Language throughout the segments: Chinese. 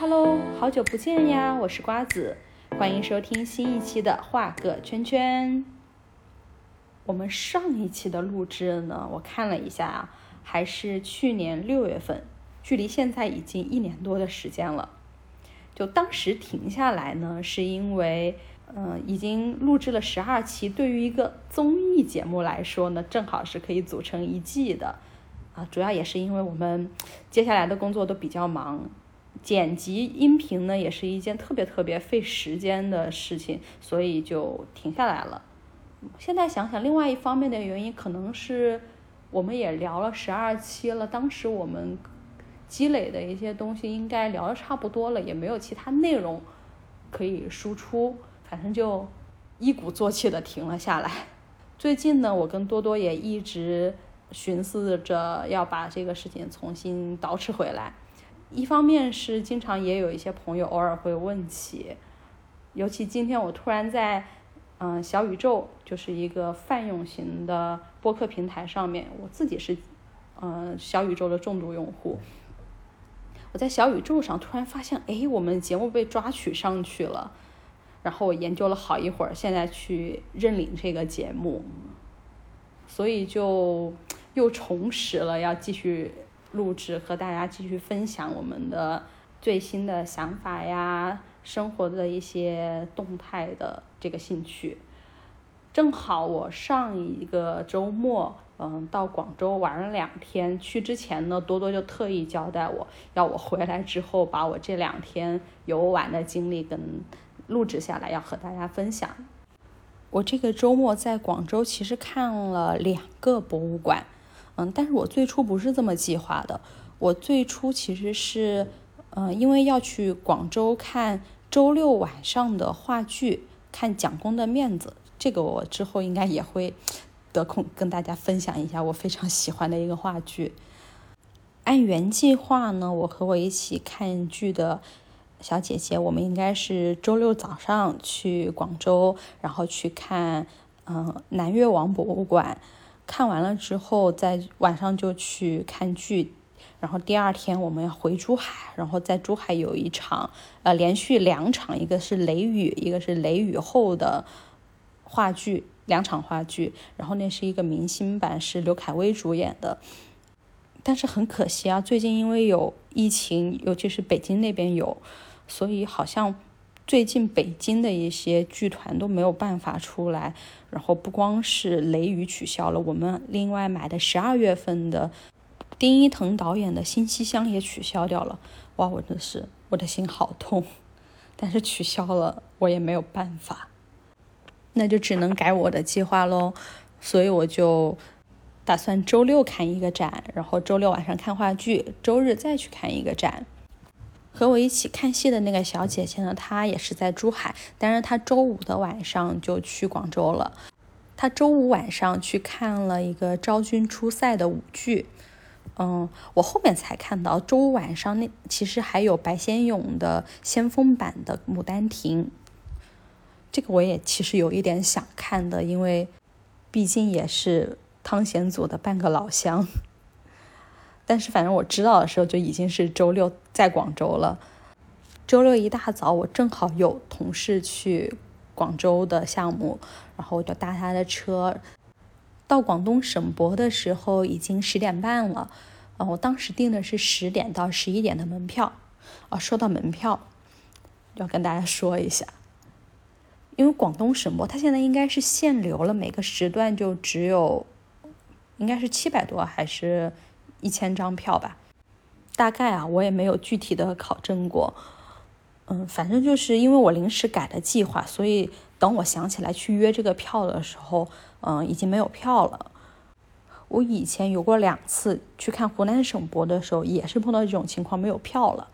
Hello，好久不见呀！我是瓜子，欢迎收听新一期的画个圈圈。我们上一期的录制呢，我看了一下啊，还是去年六月份，距离现在已经一年多的时间了。就当时停下来呢，是因为，嗯，已经录制了十二期，对于一个综艺节目来说呢，正好是可以组成一季的。啊，主要也是因为我们接下来的工作都比较忙。剪辑音频呢，也是一件特别特别费时间的事情，所以就停下来了。现在想想，另外一方面的原因，可能是我们也聊了十二期了，当时我们积累的一些东西应该聊的差不多了，也没有其他内容可以输出，反正就一鼓作气的停了下来。最近呢，我跟多多也一直寻思着要把这个事情重新捯饬回来。一方面是经常也有一些朋友偶尔会问起，尤其今天我突然在嗯小宇宙，就是一个泛用型的播客平台上面，我自己是嗯小宇宙的重度用户。我在小宇宙上突然发现，哎，我们节目被抓取上去了。然后我研究了好一会儿，现在去认领这个节目，所以就又重拾了要继续。录制和大家继续分享我们的最新的想法呀，生活的一些动态的这个兴趣。正好我上一个周末，嗯，到广州玩了两天。去之前呢，多多就特意交代我要我回来之后把我这两天游玩的经历跟录制下来，要和大家分享。我这个周末在广州其实看了两个博物馆。嗯，但是我最初不是这么计划的。我最初其实是，嗯，因为要去广州看周六晚上的话剧，看蒋公的面子。这个我之后应该也会得空跟大家分享一下我非常喜欢的一个话剧。按原计划呢，我和我一起看剧的小姐姐，我们应该是周六早上去广州，然后去看嗯南越王博物馆。看完了之后，在晚上就去看剧，然后第二天我们要回珠海，然后在珠海有一场，呃，连续两场，一个是雷雨，一个是雷雨后的话剧，两场话剧，然后那是一个明星版，是刘恺威主演的，但是很可惜啊，最近因为有疫情，尤其是北京那边有，所以好像。最近北京的一些剧团都没有办法出来，然后不光是雷雨取消了，我们另外买的十二月份的丁一腾导演的新西厢也取消掉了。哇，我真是我的心好痛，但是取消了我也没有办法，那就只能改我的计划喽。所以我就打算周六看一个展，然后周六晚上看话剧，周日再去看一个展。和我一起看戏的那个小姐姐呢，她也是在珠海，但是她周五的晚上就去广州了。她周五晚上去看了一个昭君出塞的舞剧，嗯，我后面才看到周五晚上那其实还有白先勇的先锋版的《牡丹亭》，这个我也其实有一点想看的，因为毕竟也是汤显祖的半个老乡。但是反正我知道的时候就已经是周六在广州了。周六一大早，我正好有同事去广州的项目，然后我就搭他的车到广东省博的时候已经十点半了。啊，我当时订的是十点到十一点的门票。啊，说到门票，要跟大家说一下，因为广东省博它现在应该是限流了，每个时段就只有应该是七百多还是？一千张票吧，大概啊，我也没有具体的考证过。嗯，反正就是因为我临时改的计划，所以等我想起来去约这个票的时候，嗯，已经没有票了。我以前有过两次去看湖南省博的时候，也是碰到这种情况，没有票了。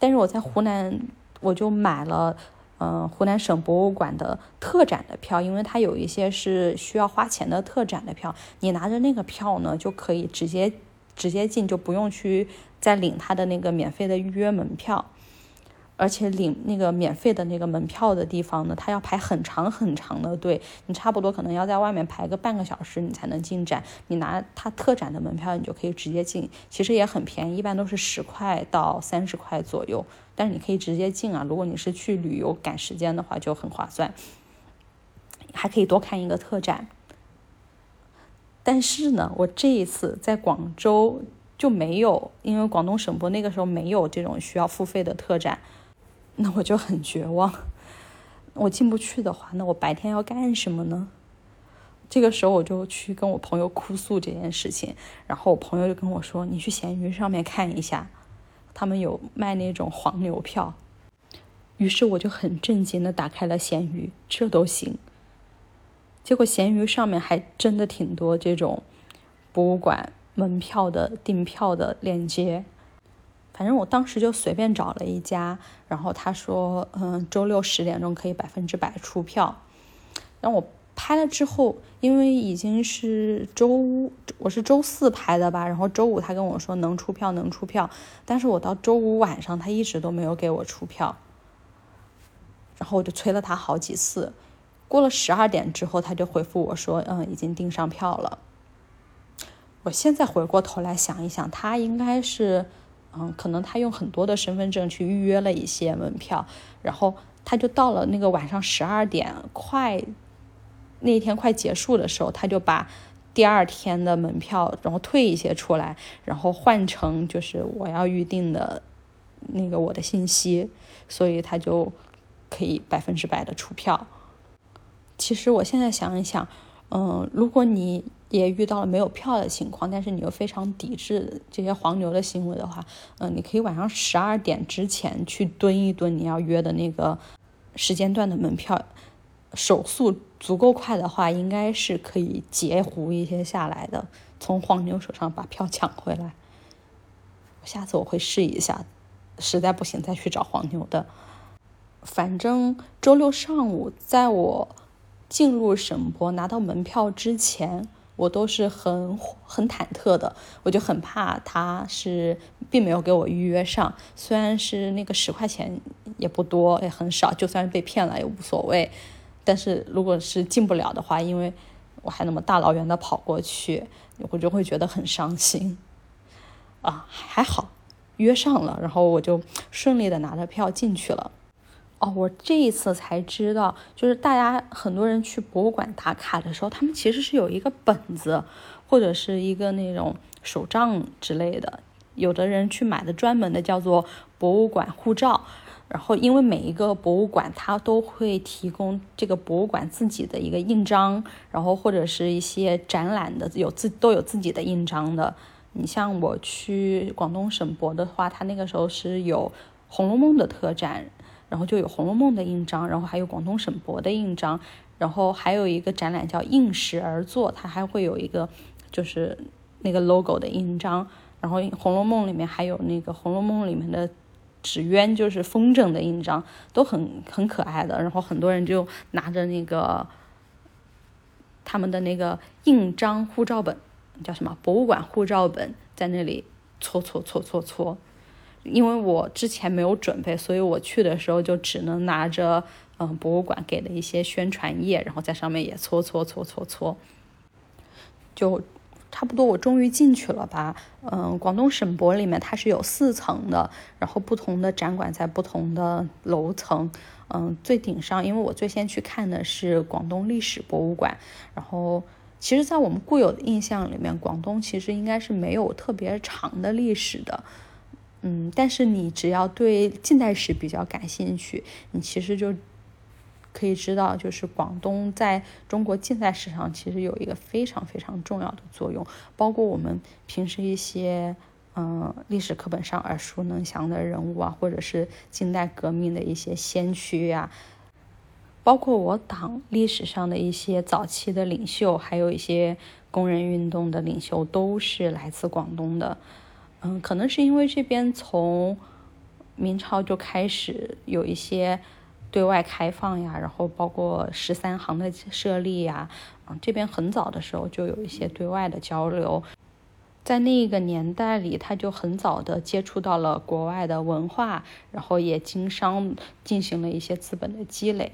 但是我在湖南，我就买了，嗯，湖南省博物馆的特展的票，因为它有一些是需要花钱的特展的票，你拿着那个票呢，就可以直接。直接进就不用去再领他的那个免费的预约门票。而且领那个免费的那个门票的地方呢，他要排很长很长的队，你差不多可能要在外面排个半个小时，你才能进展。你拿他特展的门票，你就可以直接进，其实也很便宜，一般都是十块到三十块左右，但是你可以直接进啊。如果你是去旅游赶时间的话，就很划算，还可以多看一个特展。但是呢，我这一次在广州就没有，因为广东省博那个时候没有这种需要付费的特展。那我就很绝望，我进不去的话，那我白天要干什么呢？这个时候我就去跟我朋友哭诉这件事情，然后我朋友就跟我说：“你去闲鱼上面看一下，他们有卖那种黄牛票。”于是我就很震惊的打开了闲鱼，这都行。结果闲鱼上面还真的挺多这种博物馆门票的订票的链接。反正我当时就随便找了一家，然后他说，嗯，周六十点钟可以百分之百出票。然后我拍了之后，因为已经是周五，我是周四拍的吧，然后周五他跟我说能出票，能出票，但是我到周五晚上他一直都没有给我出票，然后我就催了他好几次，过了十二点之后，他就回复我说，嗯，已经订上票了。我现在回过头来想一想，他应该是。嗯，可能他用很多的身份证去预约了一些门票，然后他就到了那个晚上十二点快那天快结束的时候，他就把第二天的门票然后退一些出来，然后换成就是我要预定的那个我的信息，所以他就可以百分之百的出票。其实我现在想一想，嗯，如果你。也遇到了没有票的情况，但是你又非常抵制这些黄牛的行为的话，嗯，你可以晚上十二点之前去蹲一蹲你要约的那个时间段的门票，手速足够快的话，应该是可以截胡一些下来的，从黄牛手上把票抢回来。下次我会试一下，实在不行再去找黄牛的。反正周六上午在我进入省博拿到门票之前。我都是很很忐忑的，我就很怕他是并没有给我预约上，虽然是那个十块钱也不多也很少，就算是被骗了也无所谓。但是如果是进不了的话，因为我还那么大老远的跑过去，我就会觉得很伤心。啊，还好约上了，然后我就顺利的拿着票进去了。哦，我这一次才知道，就是大家很多人去博物馆打卡的时候，他们其实是有一个本子，或者是一个那种手账之类的。有的人去买的专门的叫做博物馆护照，然后因为每一个博物馆它都会提供这个博物馆自己的一个印章，然后或者是一些展览的有自都有自己的印章的。你像我去广东省博的话，它那个时候是有《红楼梦》的特展。然后就有《红楼梦》的印章，然后还有广东省博的印章，然后还有一个展览叫“应时而作”，它还会有一个就是那个 logo 的印章。然后《红楼梦》里面还有那个《红楼梦》里面的纸鸢，就是风筝的印章，都很很可爱的。然后很多人就拿着那个他们的那个印章护照本，叫什么博物馆护照本，在那里搓搓搓搓搓。因为我之前没有准备，所以我去的时候就只能拿着嗯博物馆给的一些宣传页，然后在上面也搓搓搓搓搓，就差不多我终于进去了吧。嗯，广东省博里面它是有四层的，然后不同的展馆在不同的楼层。嗯，最顶上，因为我最先去看的是广东历史博物馆，然后其实，在我们固有的印象里面，广东其实应该是没有特别长的历史的。嗯，但是你只要对近代史比较感兴趣，你其实就可以知道，就是广东在中国近代史上其实有一个非常非常重要的作用。包括我们平时一些嗯历史课本上耳熟能详的人物啊，或者是近代革命的一些先驱呀，包括我党历史上的一些早期的领袖，还有一些工人运动的领袖，都是来自广东的。嗯，可能是因为这边从明朝就开始有一些对外开放呀，然后包括十三行的设立呀，嗯，这边很早的时候就有一些对外的交流。在那个年代里，他就很早的接触到了国外的文化，然后也经商，进行了一些资本的积累。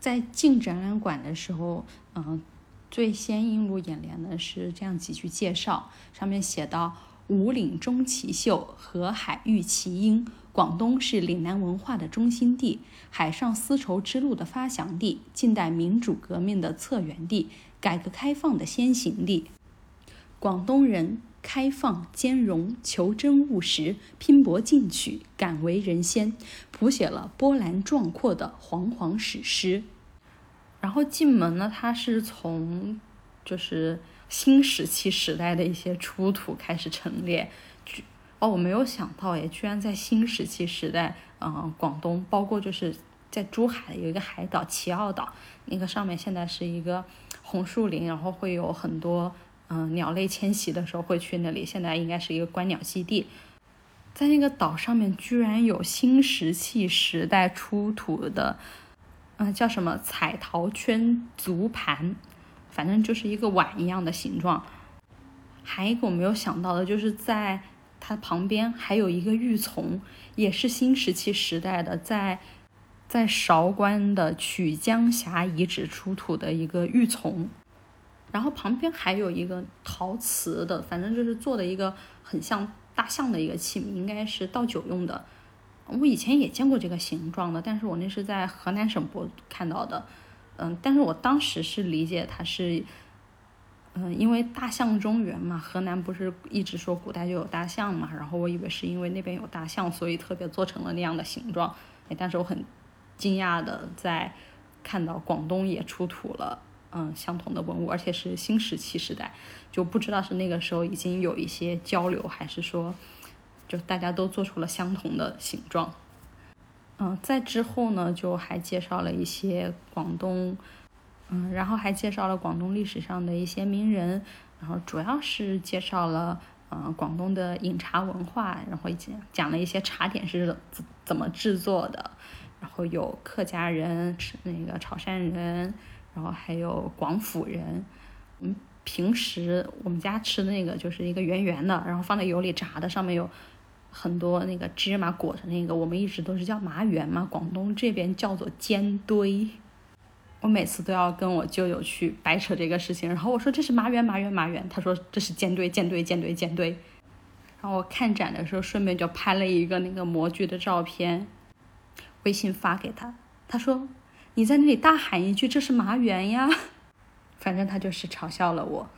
在进展览馆的时候，嗯，最先映入眼帘的是这样几句介绍，上面写道：“五岭中奇秀，河海育奇英。广东是岭南文化的中心地，海上丝绸之路的发祥地，近代民主革命的策源地，改革开放的先行地。”广东人开放兼容、求真务实、拼搏进取、敢为人先，谱写了波澜壮阔的煌煌史诗。然后进门呢，它是从就是新石器时代的一些出土开始陈列。哦，我没有想到，哎，居然在新石器时代，嗯，广东包括就是在珠海有一个海岛奇澳岛，那个上面现在是一个红树林，然后会有很多。嗯，鸟类迁徙的时候会去那里。现在应该是一个观鸟基地，在那个岛上面居然有新石器时代出土的，嗯，叫什么彩陶圈足盘，反正就是一个碗一样的形状。还有一个我没有想到的，就是在它旁边还有一个玉琮，也是新石器时代的，在在韶关的曲江峡遗址出土的一个玉琮。然后旁边还有一个陶瓷的，反正就是做的一个很像大象的一个器皿，应该是倒酒用的。我以前也见过这个形状的，但是我那是在河南省博看到的。嗯，但是我当时是理解它是，嗯，因为大象中原嘛，河南不是一直说古代就有大象嘛，然后我以为是因为那边有大象，所以特别做成了那样的形状。哎，但是我很惊讶的在看到广东也出土了。嗯，相同的文物，而且是新石器时代，就不知道是那个时候已经有一些交流，还是说，就大家都做出了相同的形状。嗯，在之后呢，就还介绍了一些广东，嗯，然后还介绍了广东历史上的一些名人，然后主要是介绍了，嗯，广东的饮茶文化，然后讲讲了一些茶点是怎怎么制作的，然后有客家人，那个潮汕人。然后还有广府人，嗯，平时我们家吃的那个就是一个圆圆的，然后放在油里炸的，上面有很多那个芝麻裹着那个，我们一直都是叫麻圆嘛，广东这边叫做煎堆。我每次都要跟我舅舅去掰扯这个事情，然后我说这是麻圆麻圆麻圆，他说这是煎堆煎堆煎堆煎堆。然后我看展的时候顺便就拍了一个那个模具的照片，微信发给他，他说。你在那里大喊一句：“这是麻圆呀！”反正他就是嘲笑了我。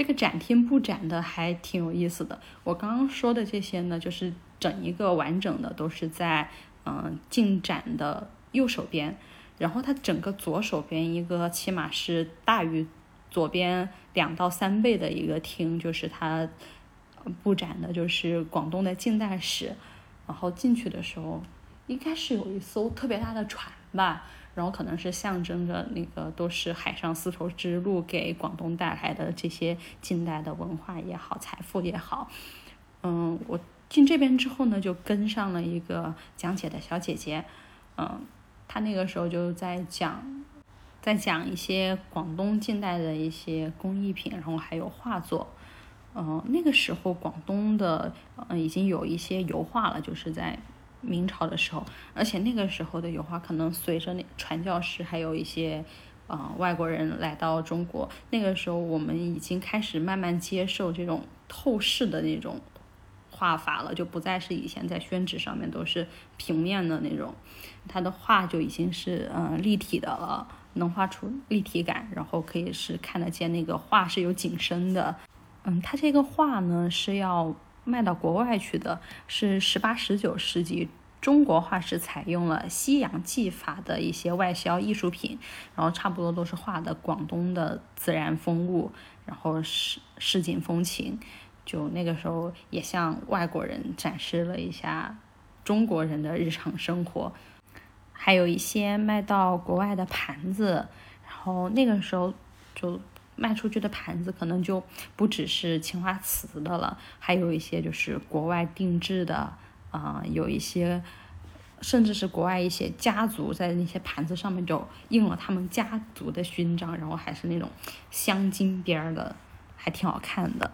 这个展厅布展的还挺有意思的。我刚刚说的这些呢，就是整一个完整的都是在嗯进展的右手边，然后它整个左手边一个起码是大于左边两到三倍的一个厅，就是它布展的就是广东的近代史。然后进去的时候，应该是有一艘特别大的船吧。然后可能是象征着那个都是海上丝绸之路给广东带来的这些近代的文化也好，财富也好。嗯，我进这边之后呢，就跟上了一个讲解的小姐姐。嗯，她那个时候就在讲，在讲一些广东近代的一些工艺品，然后还有画作。嗯，那个时候广东的嗯已经有一些油画了，就是在。明朝的时候，而且那个时候的油画可能随着那传教士还有一些，呃外国人来到中国，那个时候我们已经开始慢慢接受这种透视的那种画法了，就不再是以前在宣纸上面都是平面的那种，他的画就已经是呃立体的了，能画出立体感，然后可以是看得见那个画是有景深的，嗯，他这个画呢是要。卖到国外去的是十八、十九世纪中国画是采用了西洋技法的一些外销艺术品，然后差不多都是画的广东的自然风物，然后市市井风情，就那个时候也向外国人展示了一下中国人的日常生活，还有一些卖到国外的盘子，然后那个时候就。卖出去的盘子可能就不只是青花瓷的了，还有一些就是国外定制的，啊，有一些甚至是国外一些家族在那些盘子上面就印了他们家族的勋章，然后还是那种镶金边儿的，还挺好看的。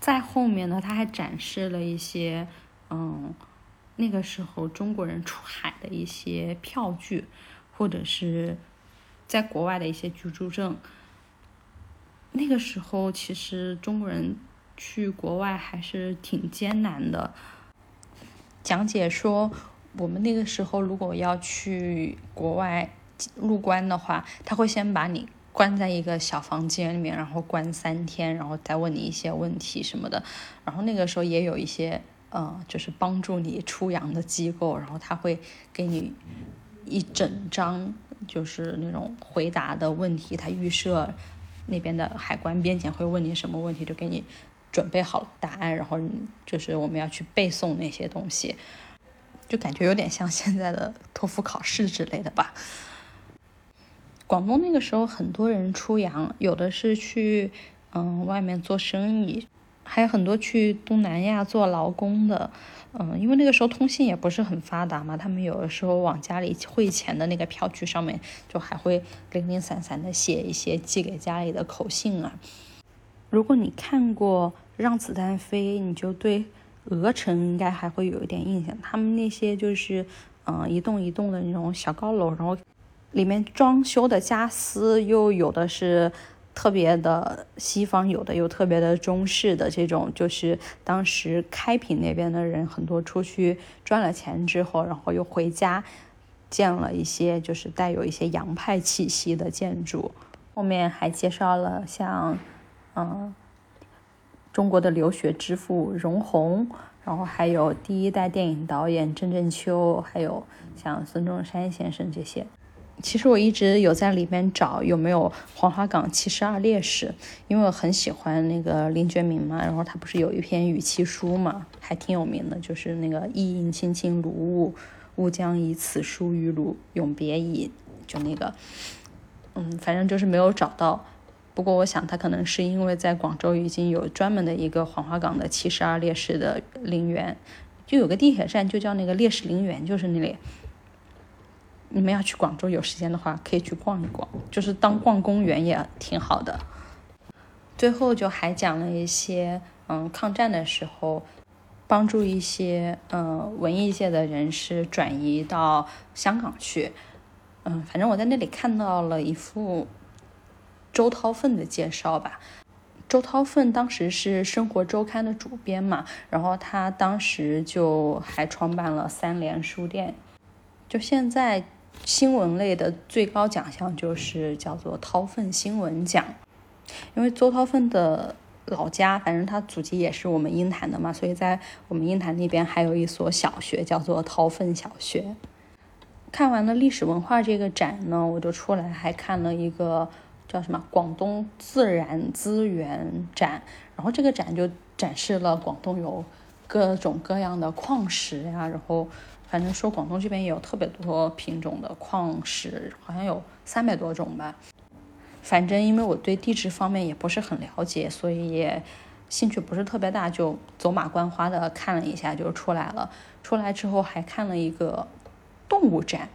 在后面呢，他还展示了一些，嗯，那个时候中国人出海的一些票据，或者是在国外的一些居住证。那个时候其实中国人去国外还是挺艰难的。讲解说，我们那个时候如果要去国外入关的话，他会先把你关在一个小房间里面，然后关三天，然后再问你一些问题什么的。然后那个时候也有一些，呃，就是帮助你出洋的机构，然后他会给你一整张，就是那种回答的问题，他预设那边的海关边检会问你什么问题，就给你。准备好答案，然后就是我们要去背诵那些东西，就感觉有点像现在的托福考试之类的吧。广东那个时候很多人出洋，有的是去嗯外面做生意，还有很多去东南亚做劳工的。嗯，因为那个时候通信也不是很发达嘛，他们有的时候往家里汇钱的那个票据上面，就还会零零散散的写一些寄给家里的口信啊。如果你看过《让子弹飞》，你就对鹅城应该还会有一点印象。他们那些就是，嗯，一栋一栋的那种小高楼，然后里面装修的家私又有的是特别的西方，有的又特别的中式的这种，就是当时开平那边的人很多出去赚了钱之后，然后又回家建了一些就是带有一些洋派气息的建筑。后面还介绍了像。嗯，中国的留学之父容闳，然后还有第一代电影导演郑振秋，还有像孙中山先生这些。其实我一直有在里面找有没有黄花岗七十二烈士，因为我很喜欢那个林觉民嘛，然后他不是有一篇语气书嘛，还挺有名的，就是那个意印青青如雾，吾将以此书与汝永别矣，就那个，嗯，反正就是没有找到。不过，我想他可能是因为在广州已经有专门的一个黄花岗的七十二烈士的陵园，就有个地铁站就叫那个烈士陵园，就是那里。你们要去广州有时间的话，可以去逛一逛，就是当逛公园也挺好的。最后就还讲了一些，嗯，抗战的时候帮助一些，嗯，文艺界的人士转移到香港去。嗯，反正我在那里看到了一幅。周涛奋的介绍吧。周涛奋当时是生活周刊的主编嘛，然后他当时就还创办了三联书店。就现在新闻类的最高奖项就是叫做掏粪新闻奖，因为周涛奋的老家，反正他祖籍也是我们鹰潭的嘛，所以在我们鹰潭那边还有一所小学叫做掏粪小学。看完了历史文化这个展呢，我就出来还看了一个。叫什么？广东自然资源展，然后这个展就展示了广东有各种各样的矿石呀，然后反正说广东这边也有特别多品种的矿石，好像有三百多种吧。反正因为我对地质方面也不是很了解，所以也兴趣不是特别大，就走马观花的看了一下就出来了。出来之后还看了一个动物展。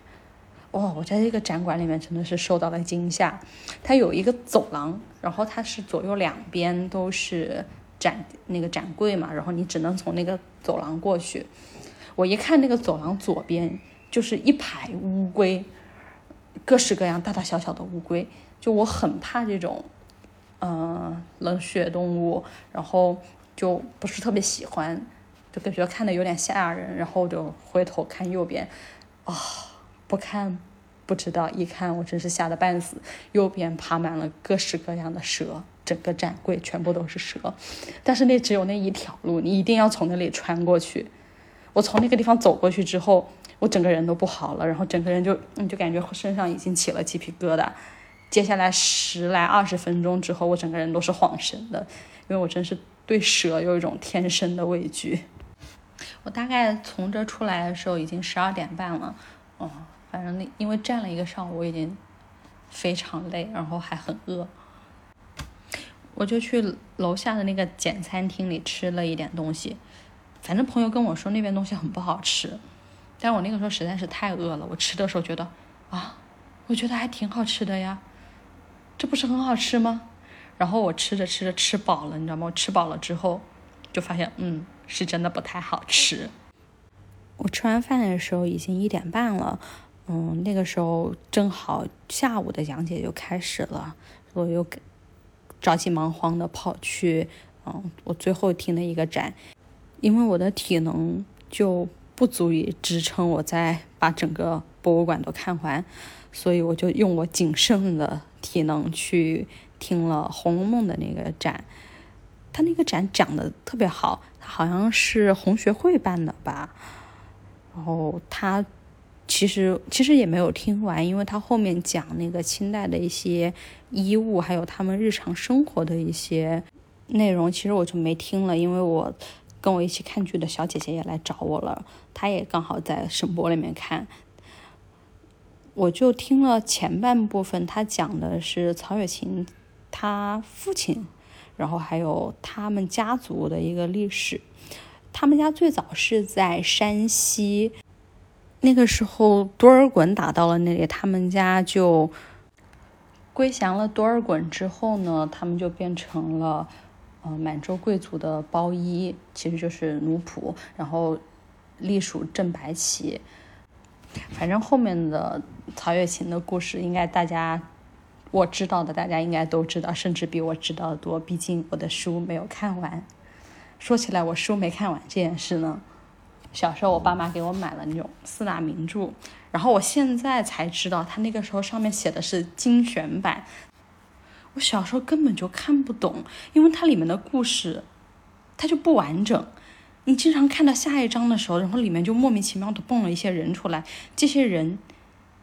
哇！我在这个展馆里面真的是受到了惊吓。它有一个走廊，然后它是左右两边都是展那个展柜嘛，然后你只能从那个走廊过去。我一看那个走廊左边就是一排乌龟，各式各样大大小小的乌龟，就我很怕这种嗯冷血动物，然后就不是特别喜欢，就感觉看的有点吓人，然后就回头看右边，啊。不看不知道，一看我真是吓得半死。右边爬满了各式各样的蛇，整个展柜全部都是蛇。但是那只有那一条路，你一定要从那里穿过去。我从那个地方走过去之后，我整个人都不好了，然后整个人就你就感觉身上已经起了鸡皮疙瘩。接下来十来二十分钟之后，我整个人都是晃神的，因为我真是对蛇有一种天生的畏惧。我大概从这出来的时候已经十二点半了，哦。反正那因为站了一个上午，我已经非常累，然后还很饿，我就去楼下的那个简餐厅里吃了一点东西。反正朋友跟我说那边东西很不好吃，但我那个时候实在是太饿了。我吃的时候觉得啊，我觉得还挺好吃的呀，这不是很好吃吗？然后我吃着吃着吃饱了，你知道吗？我吃饱了之后，就发现，嗯，是真的不太好吃。我吃完饭的时候已经一点半了，嗯，那个时候正好下午的讲解就开始了，我又着急忙慌的跑去，嗯，我最后听的一个展，因为我的体能就不足以支撑我再把整个博物馆都看完，所以我就用我仅剩的体能去。听了《红楼梦》的那个展，他那个展讲的特别好，他好像是红学会办的吧。然后他其实其实也没有听完，因为他后面讲那个清代的一些衣物，还有他们日常生活的一些内容，其实我就没听了，因为我跟我一起看剧的小姐姐也来找我了，她也刚好在省博里面看。我就听了前半部分，他讲的是曹雪芹。他父亲，然后还有他们家族的一个历史。他们家最早是在山西，那个时候多尔衮打到了那里，他们家就归降了多尔衮。之后呢，他们就变成了呃满洲贵族的包衣，其实就是奴仆，然后隶属正白旗。反正后面的曹雪芹的故事，应该大家。我知道的，大家应该都知道，甚至比我知道的多。毕竟我的书没有看完。说起来，我书没看完这件事呢，小时候我爸妈给我买了那种四大名著，然后我现在才知道，他那个时候上面写的是精选版。我小时候根本就看不懂，因为它里面的故事，它就不完整。你经常看到下一章的时候，然后里面就莫名其妙的蹦了一些人出来，这些人。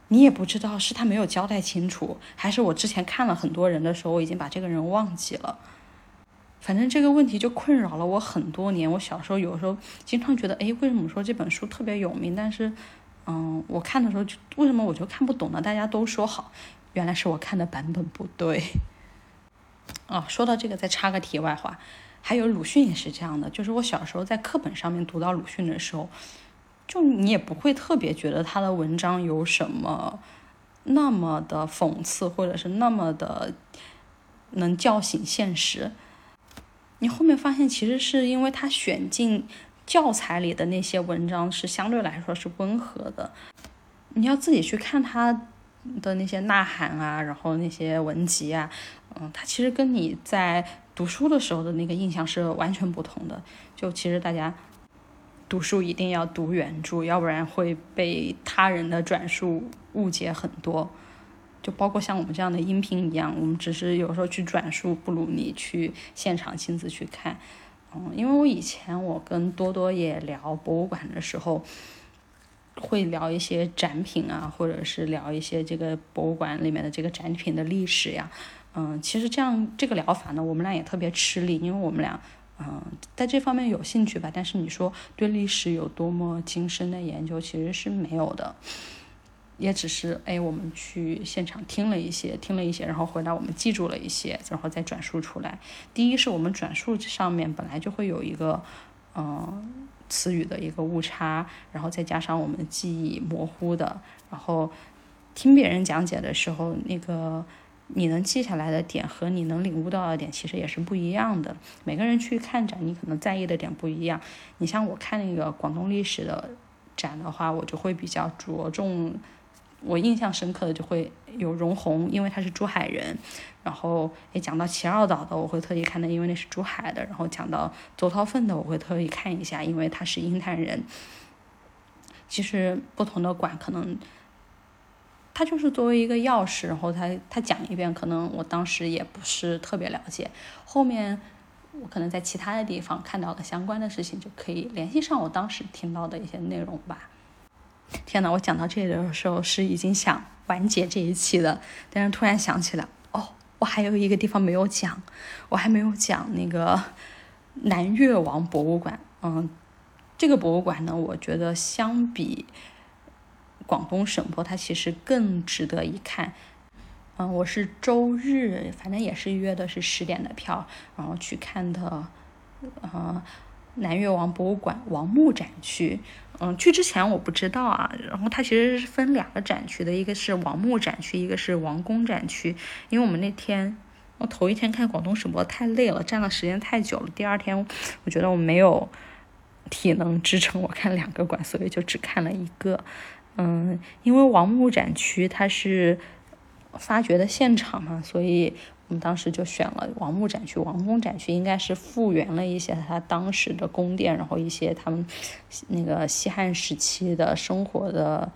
你也不知道是他没有交代清楚，还是我之前看了很多人的时候，我已经把这个人忘记了。反正这个问题就困扰了我很多年。我小时候有时候经常觉得，哎，为什么说这本书特别有名，但是，嗯，我看的时候就为什么我就看不懂呢？大家都说好，原来是我看的版本不对。哦，说到这个，再插个题外话，还有鲁迅也是这样的，就是我小时候在课本上面读到鲁迅的时候。就你也不会特别觉得他的文章有什么那么的讽刺，或者是那么的能叫醒现实。你后面发现，其实是因为他选进教材里的那些文章是相对来说是温和的。你要自己去看他的那些呐喊啊，然后那些文集啊，嗯，它其实跟你在读书的时候的那个印象是完全不同的。就其实大家。读书一定要读原著，要不然会被他人的转述误解很多。就包括像我们这样的音频一样，我们只是有时候去转述，不如你去现场亲自去看。嗯，因为我以前我跟多多也聊博物馆的时候，会聊一些展品啊，或者是聊一些这个博物馆里面的这个展品的历史呀。嗯，其实这样这个疗法呢，我们俩也特别吃力，因为我们俩。嗯，在这方面有兴趣吧，但是你说对历史有多么精深的研究，其实是没有的，也只是哎，我们去现场听了一些，听了一些，然后回来我们记住了一些，然后再转述出来。第一是我们转述上面本来就会有一个嗯词语的一个误差，然后再加上我们记忆模糊的，然后听别人讲解的时候那个。你能记下来的点和你能领悟到的点其实也是不一样的。每个人去看展，你可能在意的点不一样。你像我看那个广东历史的展的话，我就会比较着重，我印象深刻的就会有容闳，因为他是珠海人。然后也讲到齐二岛的，我会特意看的，因为那是珠海的。然后讲到邹韬奋的，我会特意看一下，因为他是鹰潭人。其实不同的馆可能。他就是作为一个钥匙，然后他他讲一遍，可能我当时也不是特别了解，后面我可能在其他的地方看到了相关的事情，就可以联系上我当时听到的一些内容吧。天呐，我讲到这里的时候是已经想完结这一期了，但是突然想起来，哦，我还有一个地方没有讲，我还没有讲那个南越王博物馆。嗯，这个博物馆呢，我觉得相比。广东省博，它其实更值得一看。嗯，我是周日，反正也是约的是十点的票，然后去看的，呃，南越王博物馆王墓展区。嗯，去之前我不知道啊，然后它其实是分两个展区的，一个是王墓展区，一个是王宫展区。因为我们那天，我头一天看广东省博太累了，站的时间太久了。第二天我觉得我没有体能支撑我看两个馆，所以就只看了一个。嗯，因为王墓展区它是发掘的现场嘛，所以我们当时就选了王墓展区。王宫展区应该是复原了一些他当时的宫殿，然后一些他们那个西汉时期的生活的。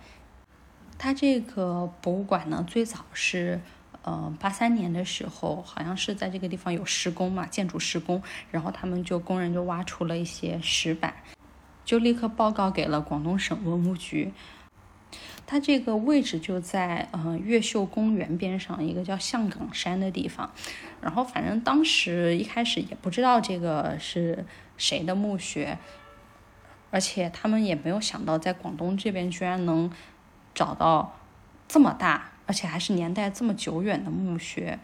它这个博物馆呢，最早是，呃，八三年的时候，好像是在这个地方有施工嘛，建筑施工，然后他们就工人就挖出了一些石板，就立刻报告给了广东省文物局。它这个位置就在呃越秀公园边上一个叫象岗山的地方，然后反正当时一开始也不知道这个是谁的墓穴，而且他们也没有想到在广东这边居然能。找到这么大，而且还是年代这么久远的墓穴。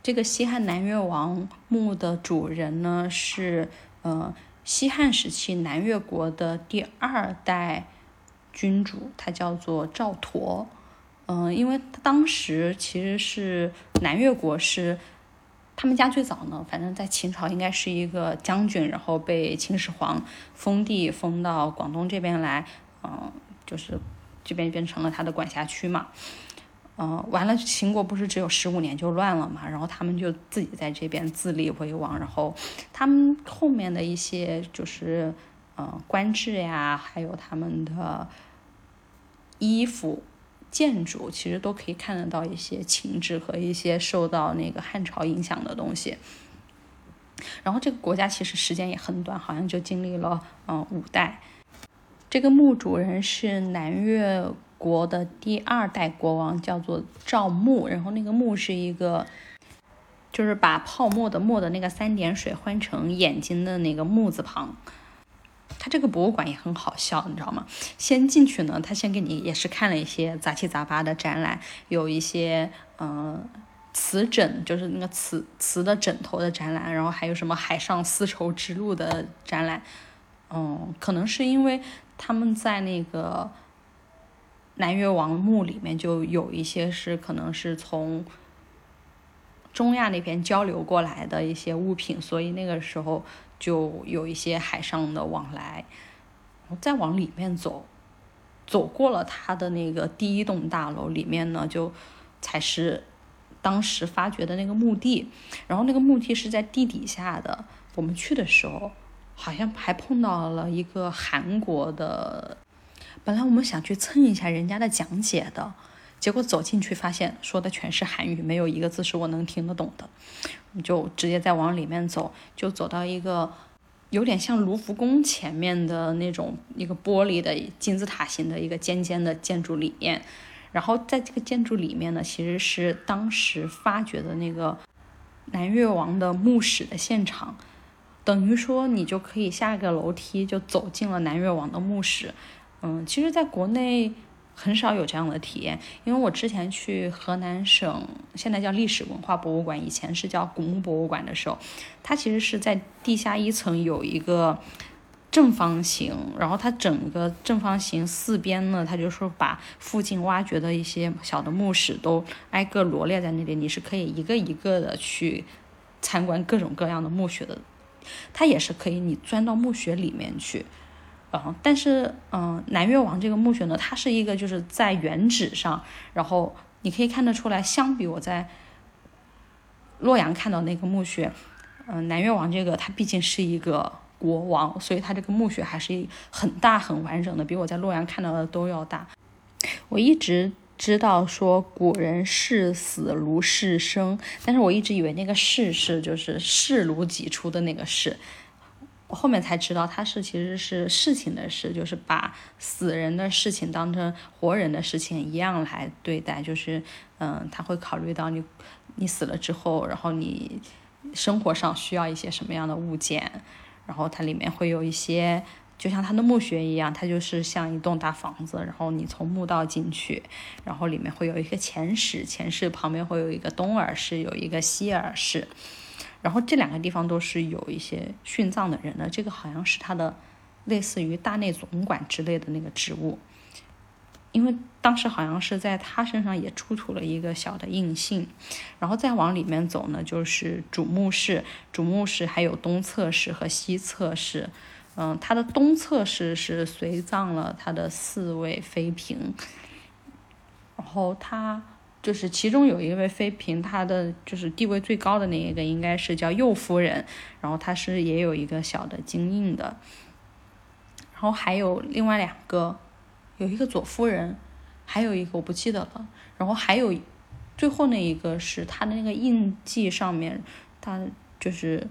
这个西汉南越王墓的主人呢，是呃西汉时期南越国的第二代君主，他叫做赵佗。嗯，因为当时其实是南越国是他们家最早呢，反正在秦朝应该是一个将军，然后被秦始皇封地封到广东这边来，嗯，就是。这边变成了他的管辖区嘛，嗯，完了，秦国不是只有十五年就乱了嘛，然后他们就自己在这边自立为王，然后他们后面的一些就是，呃，官制呀，还有他们的衣服、建筑，其实都可以看得到一些秦制和一些受到那个汉朝影响的东西。然后这个国家其实时间也很短，好像就经历了嗯五代。这个墓主人是南越国的第二代国王，叫做赵牧。然后那个牧是一个，就是把泡沫的沫的那个三点水换成眼睛的那个木字旁。他这个博物馆也很好笑，你知道吗？先进去呢，他先给你也是看了一些杂七杂八的展览，有一些嗯瓷枕，就是那个瓷瓷的枕头的展览，然后还有什么海上丝绸之路的展览。嗯，可能是因为。他们在那个南越王墓里面就有一些是可能是从中亚那边交流过来的一些物品，所以那个时候就有一些海上的往来。再往里面走，走过了他的那个第一栋大楼里面呢，就才是当时发掘的那个墓地。然后那个墓地是在地底下的，我们去的时候。好像还碰到了一个韩国的，本来我们想去蹭一下人家的讲解的，结果走进去发现说的全是韩语，没有一个字是我能听得懂的，你就直接再往里面走，就走到一个有点像卢浮宫前面的那种一个玻璃的金字塔形的一个尖尖的建筑里面，然后在这个建筑里面呢，其实是当时发掘的那个南越王的墓室的现场。等于说，你就可以下个楼梯就走进了南越王的墓室。嗯，其实，在国内很少有这样的体验，因为我之前去河南省，现在叫历史文化博物馆，以前是叫古墓博物馆的时候，它其实是在地下一层有一个正方形，然后它整个正方形四边呢，它就是把附近挖掘的一些小的墓室都挨个罗列在那里，你是可以一个一个的去参观各种各样的墓穴的。它也是可以，你钻到墓穴里面去，然后，但是，嗯，南越王这个墓穴呢，它是一个就是在原址上，然后你可以看得出来，相比我在洛阳看到那个墓穴，嗯，南越王这个他毕竟是一个国王，所以他这个墓穴还是很大很完整的，比我在洛阳看到的都要大。我一直。知道说古人视死如视生，但是我一直以为那个视是就是视如己出的那个视，我后面才知道它是其实是事情的事，就是把死人的事情当成活人的事情一样来对待，就是嗯，他会考虑到你你死了之后，然后你生活上需要一些什么样的物件，然后它里面会有一些。就像他的墓穴一样，它就是像一栋大房子，然后你从墓道进去，然后里面会有一个前室，前室旁边会有一个东耳室，有一个西耳室，然后这两个地方都是有一些殉葬的人的。这个好像是他的类似于大内总管之类的那个职务。因为当时好像是在他身上也出土了一个小的印信，然后再往里面走呢，就是主墓室，主墓室还有东侧室和西侧室。嗯，他的东侧室是随葬了他的四位妃嫔，然后他就是其中有一位妃嫔，她的就是地位最高的那一个应该是叫右夫人，然后她是也有一个小的金印的，然后还有另外两个，有一个左夫人，还有一个我不记得了，然后还有最后那一个是他的那个印记上面，他就是。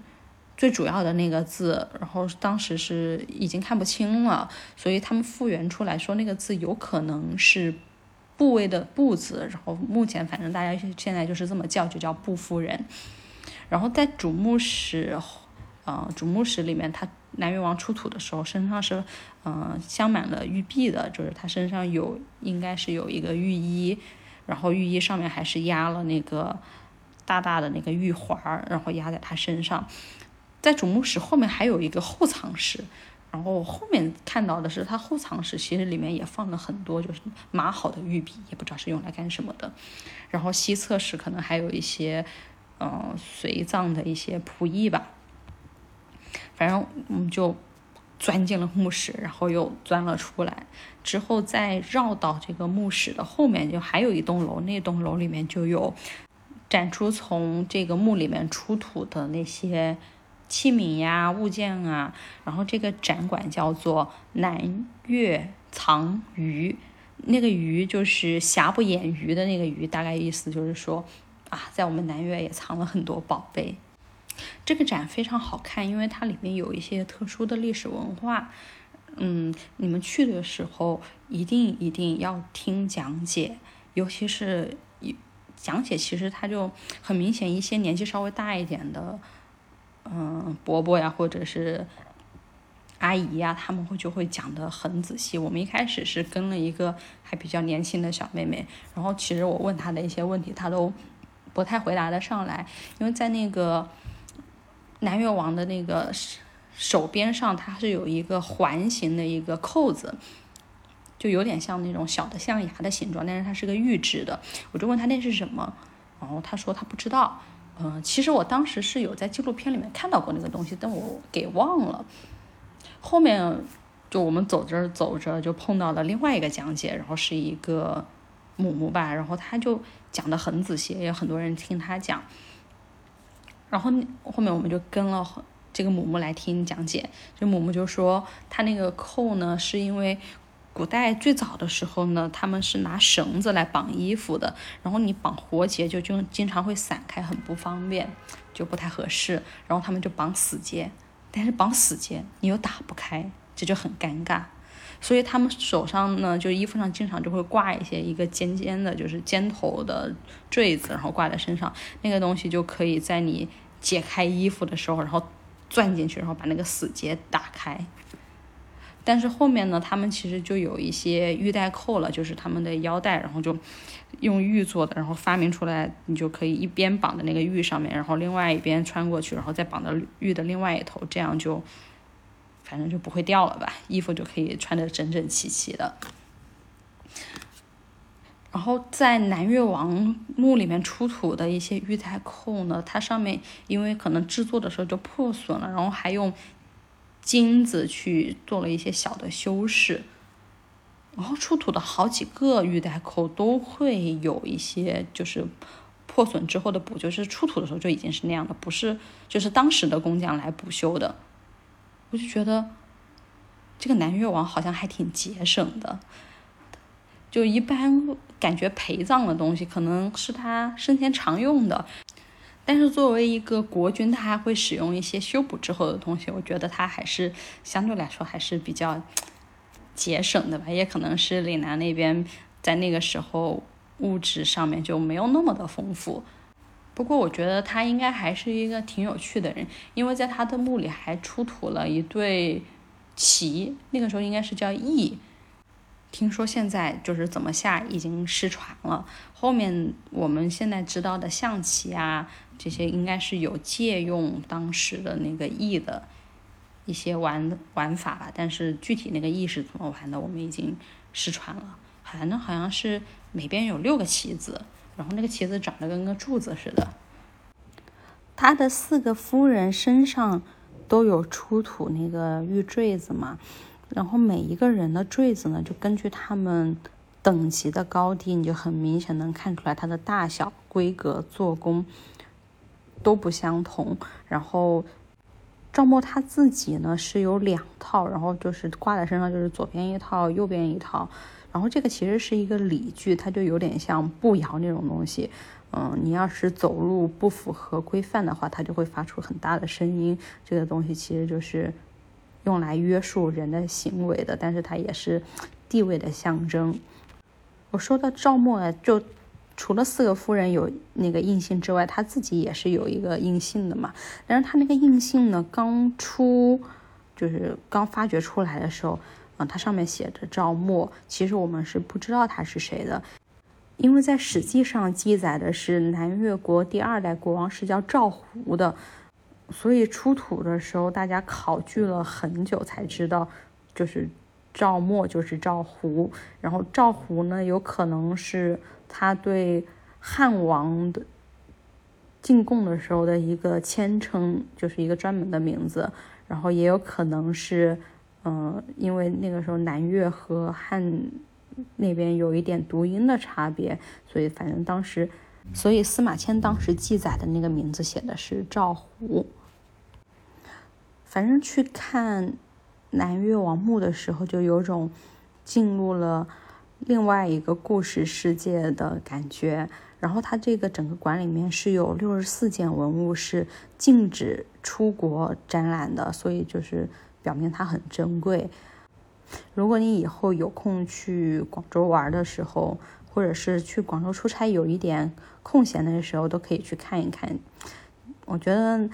最主要的那个字，然后当时是已经看不清了，所以他们复原出来说那个字有可能是部位的“部”字，然后目前反正大家现在就是这么叫，就叫“部夫人”。然后在主墓室，呃，主墓室里面，他南越王出土的时候，身上是嗯镶满了玉璧的，就是他身上有应该是有一个玉衣，然后玉衣上面还是压了那个大大的那个玉环，然后压在他身上。在主墓室后面还有一个后藏室，然后后面看到的是它后藏室，其实里面也放了很多就是码好的玉笔，也不知道是用来干什么的。然后西侧室可能还有一些，嗯，随葬的一些仆役吧。反正我们就钻进了墓室，然后又钻了出来，之后再绕到这个墓室的后面，就还有一栋楼，那栋楼里面就有展出从这个墓里面出土的那些。器皿呀，物件啊，然后这个展馆叫做南岳藏鱼，那个鱼就是瑕不掩瑜的那个鱼，大概意思就是说啊，在我们南岳也藏了很多宝贝。这个展非常好看，因为它里面有一些特殊的历史文化。嗯，你们去的时候一定一定要听讲解，尤其是讲解，其实它就很明显，一些年纪稍微大一点的。嗯，伯伯呀，或者是阿姨呀，他们会就会讲的很仔细。我们一开始是跟了一个还比较年轻的小妹妹，然后其实我问她的一些问题，她都不太回答得上来，因为在那个南越王的那个手边上，它是有一个环形的一个扣子，就有点像那种小的象牙的形状，但是它是个玉制的。我就问他那是什么，然后他说他不知道。嗯，其实我当时是有在纪录片里面看到过那个东西，但我给忘了。后面就我们走着走着就碰到了另外一个讲解，然后是一个母母吧，然后他就讲的很仔细，也有很多人听他讲。然后后面我们就跟了这个母母来听讲解，就母母就说他那个扣呢是因为。古代最早的时候呢，他们是拿绳子来绑衣服的，然后你绑活结就就经常会散开，很不方便，就不太合适。然后他们就绑死结，但是绑死结你又打不开，这就很尴尬。所以他们手上呢，就衣服上经常就会挂一些一个尖尖的，就是尖头的坠子，然后挂在身上，那个东西就可以在你解开衣服的时候，然后钻进去，然后把那个死结打开。但是后面呢，他们其实就有一些玉带扣了，就是他们的腰带，然后就用玉做的，然后发明出来，你就可以一边绑在那个玉上面，然后另外一边穿过去，然后再绑到玉的另外一头，这样就反正就不会掉了吧，衣服就可以穿得整整齐齐的。然后在南越王墓里面出土的一些玉带扣呢，它上面因为可能制作的时候就破损了，然后还用。金子去做了一些小的修饰，然后出土的好几个玉带扣都会有一些就是破损之后的补救，是出土的时候就已经是那样的，不是就是当时的工匠来补修的。我就觉得这个南越王好像还挺节省的，就一般感觉陪葬的东西可能是他生前常用的。但是作为一个国君，他还会使用一些修补之后的东西，我觉得他还是相对来说还是比较节省的吧。也可能是岭南那边在那个时候物质上面就没有那么的丰富。不过我觉得他应该还是一个挺有趣的人，因为在他的墓里还出土了一对旗，那个时候应该是叫翼。听说现在就是怎么下已经失传了。后面我们现在知道的象棋啊。这些应该是有借用当时的那个意的一些玩玩法吧，但是具体那个意是怎么玩的，我们已经失传了反正好像是每边有六个棋子，然后那个棋子长得跟个柱子似的。他的四个夫人身上都有出土那个玉坠子嘛，然后每一个人的坠子呢，就根据他们等级的高低，你就很明显能看出来它的大小、规格、做工都不相同。然后赵默他自己呢是有两套，然后就是挂在身上，就是左边一套，右边一套。然后这个其实是一个礼具，它就有点像步摇那种东西。嗯，你要是走路不符合规范的话，它就会发出很大的声音。这个东西其实就是用来约束人的行为的，但是它也是地位的象征。我说的赵默，就除了四个夫人有那个印信之外，他自己也是有一个印信的嘛。但是他那个印信呢，刚出就是刚发掘出来的时候。啊，它上面写着赵默，其实我们是不知道他是谁的，因为在《史记》上记载的是南越国第二代国王是叫赵胡的，所以出土的时候大家考据了很久才知道，就是赵默就是赵胡，然后赵胡呢有可能是他对汉王的进贡的时候的一个谦称，就是一个专门的名字，然后也有可能是。嗯，因为那个时候南越和汉那边有一点读音的差别，所以反正当时，所以司马迁当时记载的那个名字写的是赵胡。反正去看南越王墓的时候，就有种进入了另外一个故事世界的感觉。然后它这个整个馆里面是有六十四件文物是禁止出国展览的，所以就是。表明它很珍贵。如果你以后有空去广州玩的时候，或者是去广州出差有一点空闲的时候，都可以去看一看。我觉得，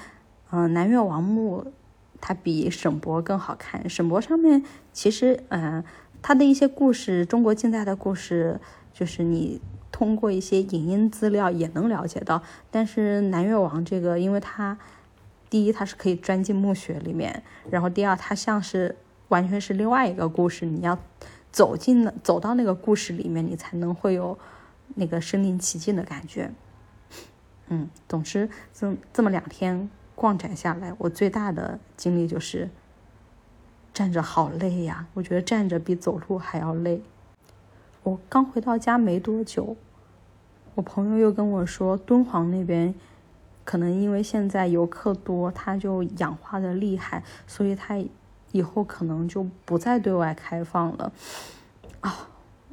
嗯，南越王墓它比省博更好看。省博上面其实，嗯，它的一些故事，中国近代的故事，就是你通过一些影音资料也能了解到。但是南越王这个，因为它。第一，它是可以钻进墓穴里面，然后第二，它像是完全是另外一个故事，你要走进了走到那个故事里面，你才能会有那个身临其境的感觉。嗯，总之这这么两天逛展下来，我最大的经历就是站着好累呀，我觉得站着比走路还要累。我刚回到家没多久，我朋友又跟我说敦煌那边。可能因为现在游客多，它就氧化的厉害，所以它以后可能就不再对外开放了。啊，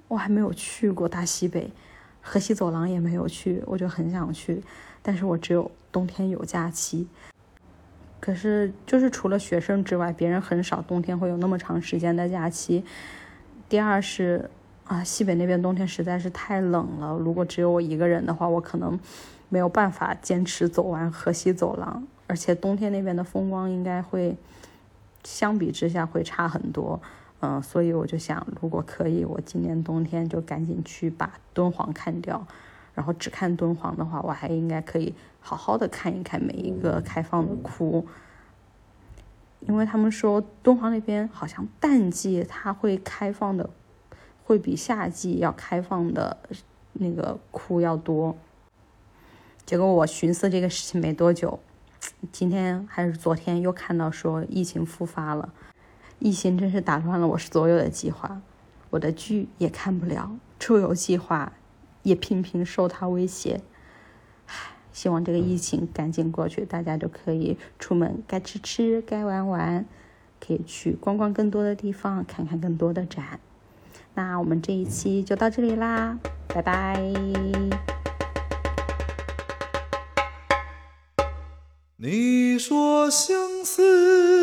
我还没有去过大西北，河西走廊也没有去，我就很想去，但是我只有冬天有假期。可是就是除了学生之外，别人很少冬天会有那么长时间的假期。第二是啊，西北那边冬天实在是太冷了，如果只有我一个人的话，我可能。没有办法坚持走完河西走廊，而且冬天那边的风光应该会相比之下会差很多，嗯，所以我就想，如果可以，我今年冬天就赶紧去把敦煌看掉，然后只看敦煌的话，我还应该可以好好的看一看每一个开放的窟，因为他们说敦煌那边好像淡季它会开放的会比夏季要开放的那个窟要多。结果我寻思这个事情没多久，今天还是昨天又看到说疫情复发了，疫情真是打乱了我所有的计划，我的剧也看不了，出游计划也频频受它威胁。唉，希望这个疫情赶紧过去，大家就可以出门，该吃吃，该玩玩，可以去逛逛更多的地方，看看更多的展。那我们这一期就到这里啦，拜拜。你说相思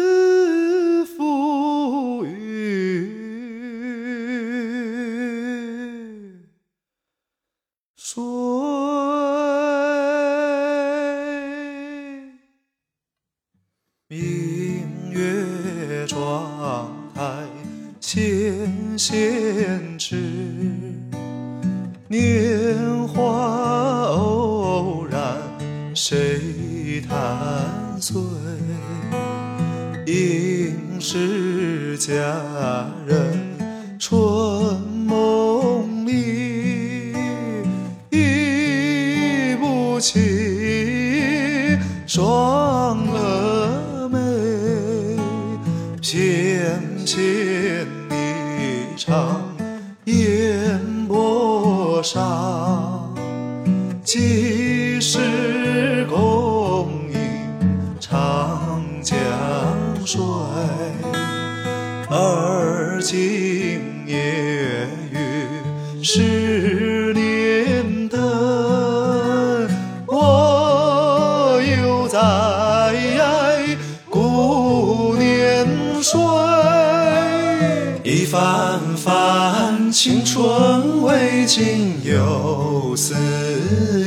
青春未尽又思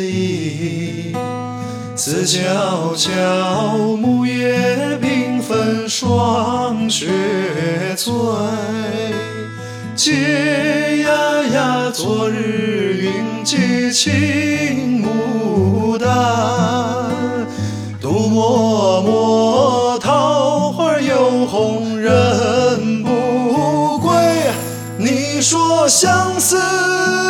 意。此皎皎木叶缤纷霜雪催，嗟呀呀昨日云髻青相思。